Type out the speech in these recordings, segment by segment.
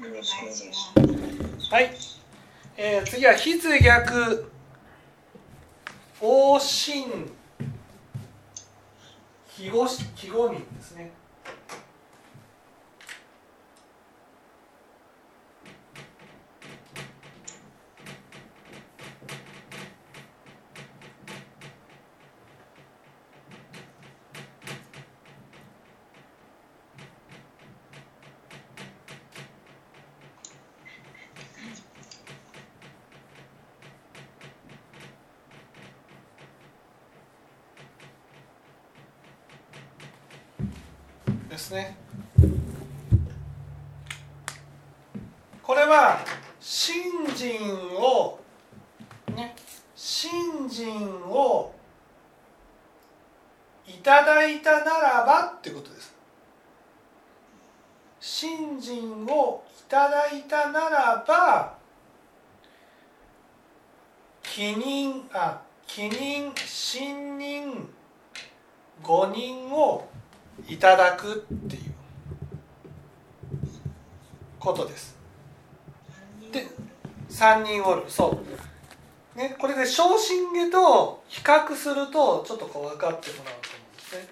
よろしくお願いしますはい、えー、次は筆逆。往診。記号記号人ですね。ですね。これは信心をね信心をいただいたならばってことです。信心をいただいたならば帰任あ帰任信任誤任をいただくっていうことです。で3人おるそう、ね、これで昇進下と比較するとちょっとこう分かってもらうと思うんですね。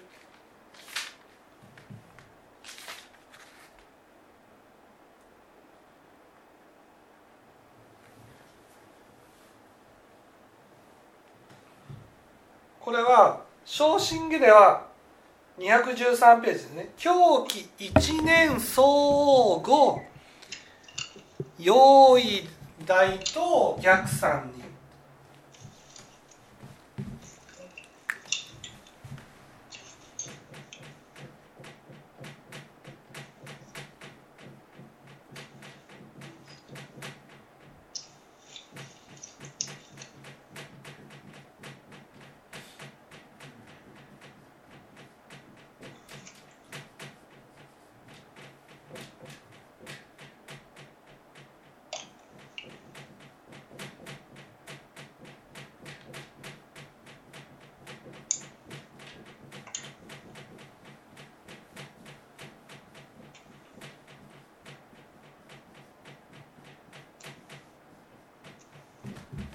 これは昇進下では213ページですね。狂気一年相互用意大と逆算に。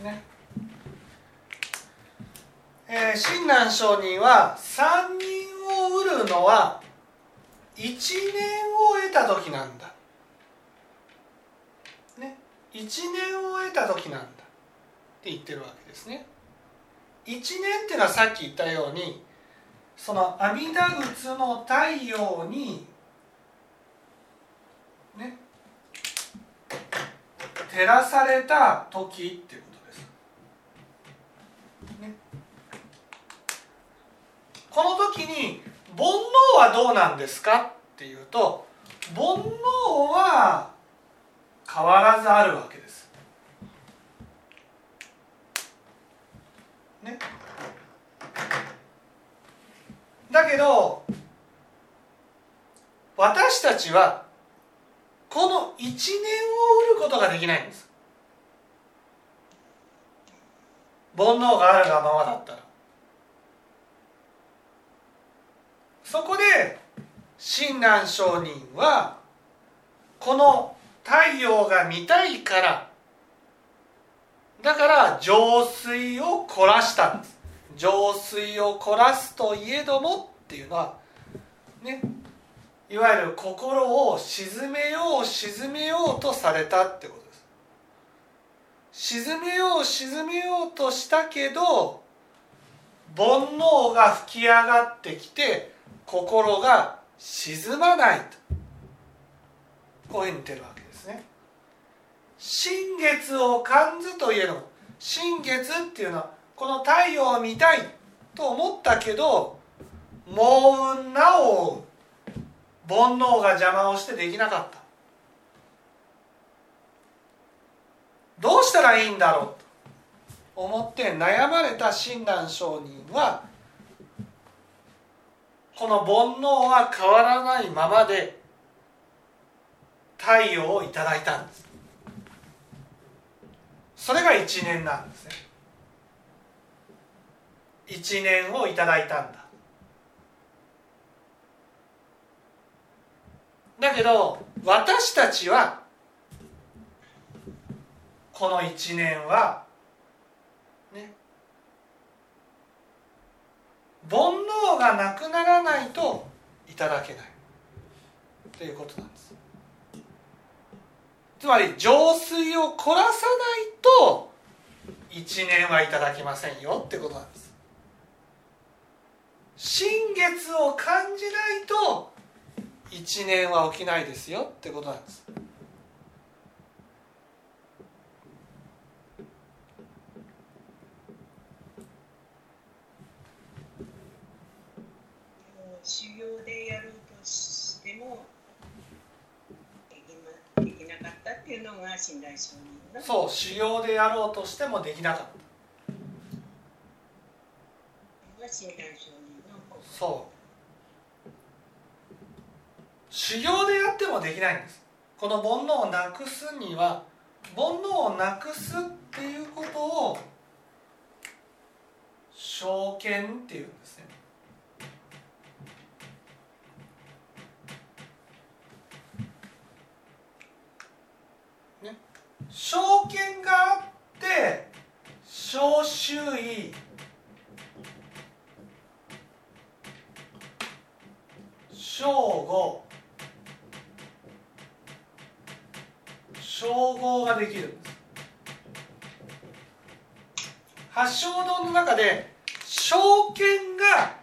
ねえー、親鸞上人は三人を売るのは一年を得た時なんだ。ね、一年を得た時なんだって言ってるわけですね。一年っていうのはさっき言ったようにその阿弥陀仏の太陽にね照らされた時っていうことです。ね、この時に煩悩はどうなんですかっていうと煩悩は変わらずあるわけです。ね。だけど私たちはこの一年を売ることができないんです。煩悩があるがままだったらそこで親鸞上人はこの太陽が見たいからだから浄水を凝らしたんです。浄水を凝らすといえどもっていうのはねいわゆる心を沈めよう沈めようとされたってことです。沈めよう沈めようとしたけど煩悩が吹き上がってきて心が沈まないと。こういうふうに言ってるわけですね。新月を感ずといえども新月っていうのはこの太陽を見たいと思ったけど猛運なお煩悩が邪魔をしてできなかった。どうしたらいいんだろうと思って悩まれた親鸞上人はこの煩悩は変わらないままで太陽をいただいたんです。それが一年なんですね。一年をいただいたんだ。だけど私たちはこの1年はね煩悩がなくならないといただけない。ということなんです。つまり浄水を凝らさないと1年はいただきませんよってことなんです。新月を感じないと1年は起きないですよってことなんです。修行でやるとしてもでき,、なかったっていうのが信頼承認の。そう修行でやろうとしてもできなかった。が信頼承認のこそう。修行でやってもできないんです。この煩悩をなくすには煩悩をなくすっていうことを証券っていうんですねね証券があって小周囲。正午称号ができる。んです八正道の中で証券が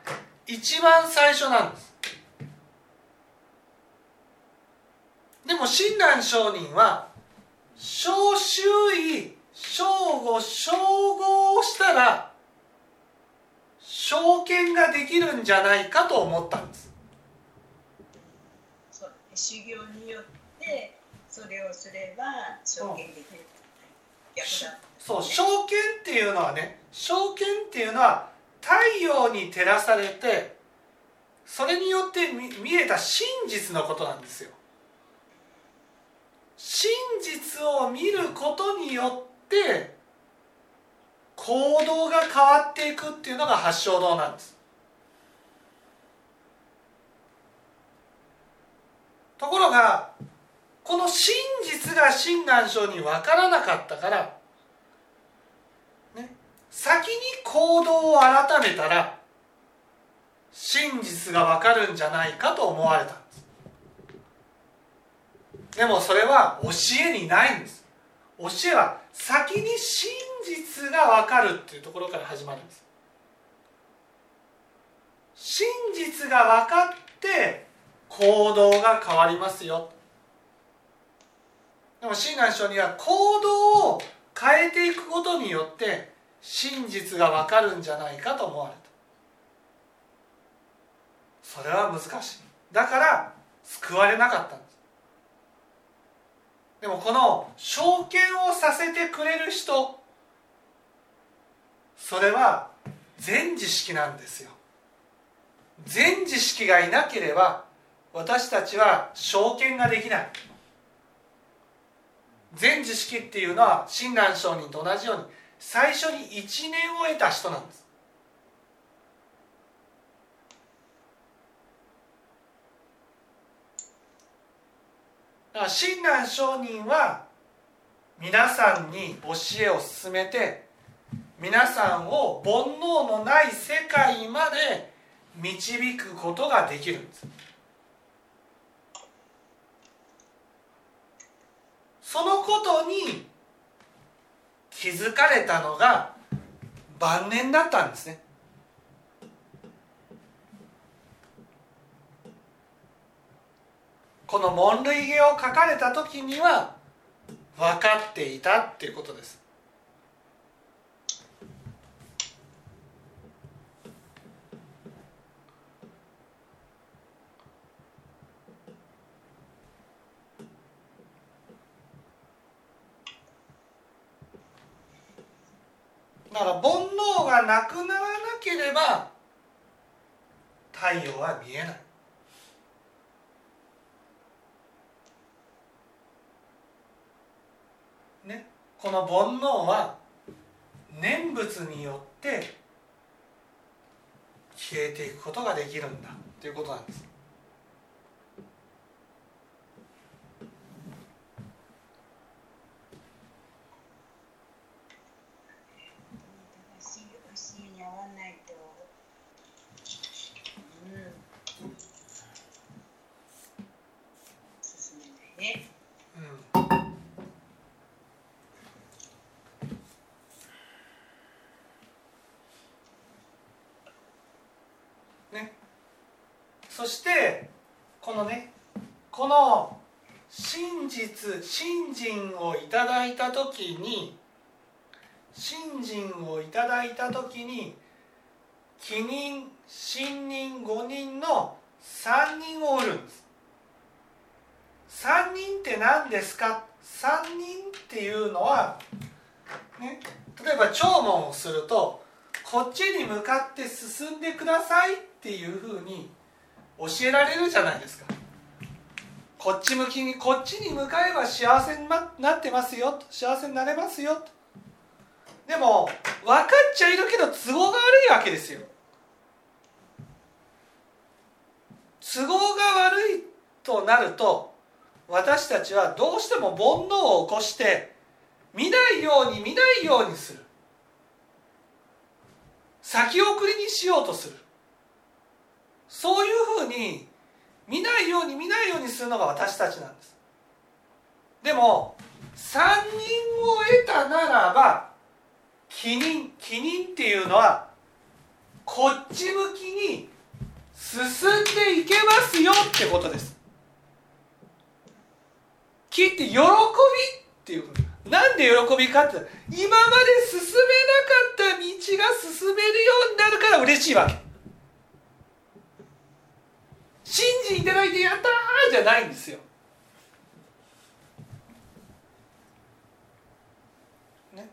一番最初なんです。でも親鸞上人は小周囲。正午称号をしたら証券ができるんじゃないかと思ったんです。そう修行によってそれをすれば証券できるそう証券っていうのはね証券っていうのは太陽に照らされてそれによって見見えた真実のことなんですよ。真実を見ることによって行動が変わっていくっていうのが八正道なんです。ところがこの真実が親鸞聖に分からなかったから、ね、先に行動を改めたら真実が分かるんじゃないかと思われたんです。でもそれは教えにないんです。教えは先に真実が分かるっていうところから始まるんです。真実が分かって行動が変わりますよ。でも親鸞聖には行動を変えていくことによって真実が分かるんじゃないかと思われた。それは難しい。だから救われなかった。でもこの証券をさせてくれる人それは全知識なんですよ。全知識がいなければ私たちは証券ができない。全知識っていうのは親鸞聖人と同じように最初に一年を得た人なんです。だから親鸞聖人は皆さんに教えを進めて皆さんを煩悩のない世界まで導くことができるんです。そのことに気づかれたのが晩年だったんですね。この門類下を書かれた時には分かっていたっていうことです。だから煩悩がなくならなければ太陽は見えないねこの煩悩は念仏によって消えていくことができるんだということなんですね。うんね、そしてこのねこの真実信心をいただいた時に信心をいただいた時に帰人信人五人の3人を売るんです。3人って何ですか？3人っていうのは、ね、例えば聴聞をするとこっちに向かって進んでくださいっていうふうに教えられるじゃないですか。こっち向きにこっちに向かえば幸せになってますよ幸せになれますよでも分かっちゃいるけど都合が悪いわけですよ。都合が悪いとなると私たちはどうしても煩悩を起こして見ないように見ないようにする。先送りにしようとする。そういうふうに見ないように見ないようにするのが私たちなんです。でも3人を得たならば帰人帰人っていうのはこっち向きに進んでいけますよってことです。木って喜びっていうなんで喜びかって今まで進めなかった道が進めるようになるから嬉しいわけ。信じいただいてやったーじゃないんですよ。ね。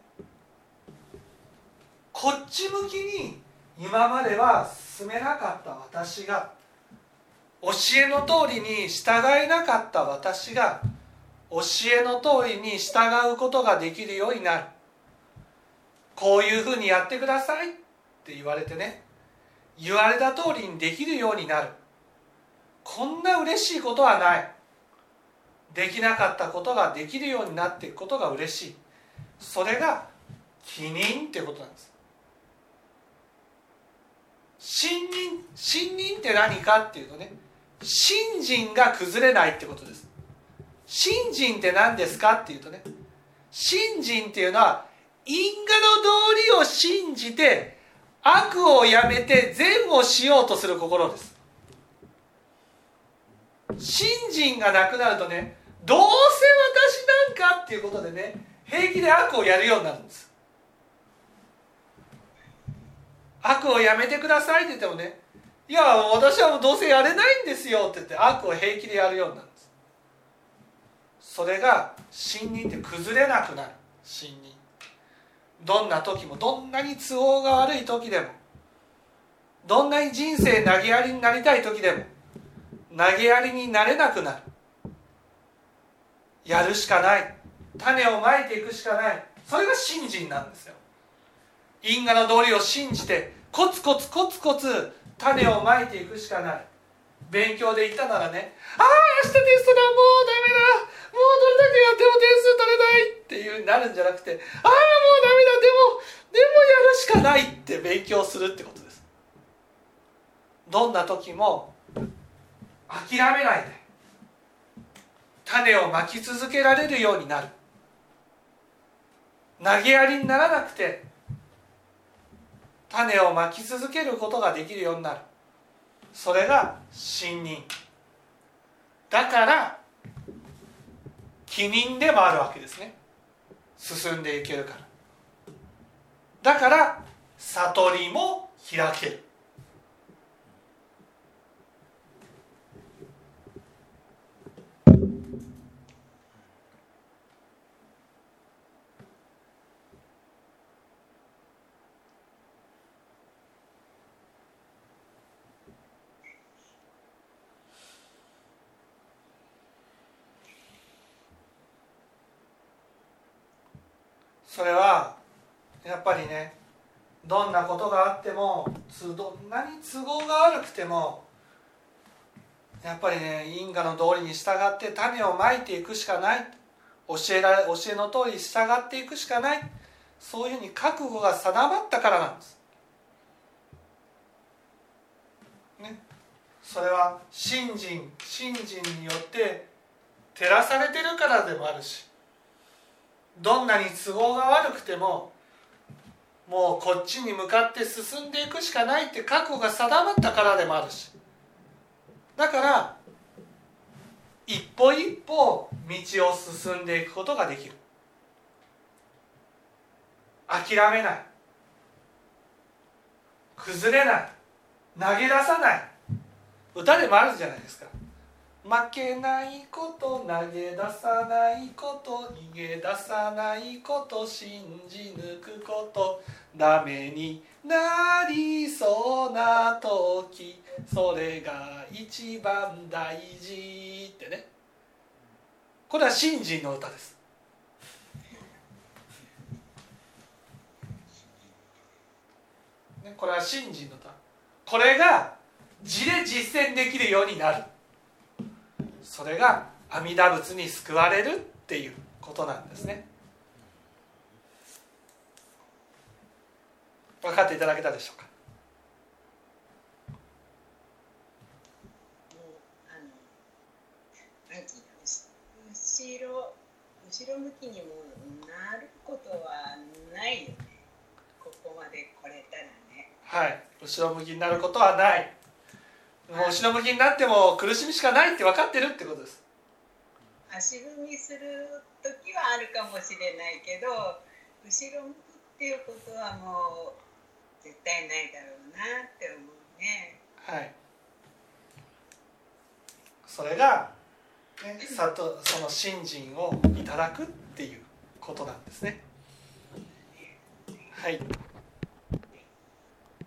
こっち向きに今までは進めなかった私が教えの通りに従えなかった私が教えの通りに従うことができるようになる。こういうふうにやってくださいって言われてね。言われた通りにできるようになる。こんな嬉しいことはない。できなかったことができるようになっていくことが嬉しい。それが起任ってことなんです。信任信任って何かっていうとね信心が崩れないってことです。信心って何ですかっていうとね信心っていうのは因果の道理を信じて悪をやめて善をしようとする心です。信心がなくなるとねどうせ私なんかっていうことでね平気で悪をやるようになるんです。悪をやめてくださいって言ってもねいや私はもうどうせやれないんですよって言って悪を平気でやるようになるんです。それが信任って崩れなくなる。信任どんな時もどんなに都合が悪い時でもどんなに人生投げやりになりたい時でも投げやりになれなくなる。やるしかない。種をまいていくしかない。それが信心なんですよ。因果の道理を信じてコツコツコツコツ種をまいていくしかない。勉強で言ったならねああ明日テストだ。もうダメだ。もうどれだけやっても点数取れないっていうなるんじゃなくてああもうダメだ。でもでもやるしかないって勉強するってことです。どんな時も諦めないで。種をまき続けられるようになる。投げやりにならなくて種をまき続けることができるようになる。それが信任。だから起任でもあるわけですね。進んでいけるから。だから悟りも開ける。それはやっぱりねどんなことがあってもどんなに都合が悪くてもやっぱりね因果の道理に従って種をまいていくしかない。教えられ教えの通り従っていくしかない。そういうふうに覚悟が定まったからなんです。ね、それは信心。信心によって照らされてるからでもあるし。どんなに都合が悪くてももうこっちに向かって進んでいくしかないって覚悟が定まったからでもあるし。だから一歩一歩道を進んでいくことができる。諦めない。崩れない。投げ出さない。歌でもあるじゃないですか。負けないこと投げ出さないこと逃げ出さないこと信じ抜くことダメになりそうな時それが一番大事ってね。これは信心の歌です。ね、これは信心の歌。これが字で実践できるようになる。それが阿弥陀仏に救われるっていうことなんですね。分かっていただけたでしょうか？後ろ後ろ向きにもなることはないよね。ここまで来れたらね。はい。後ろ向きになることはないもう後ろ向きになっても苦しみしかないって分かってるってことです。足踏みする時はあるかもしれないけど後ろ向くっていうことはもう絶対ないだろうなって思うね。はい。それが、ね、里その信心をいただくっていうことなんですね。はい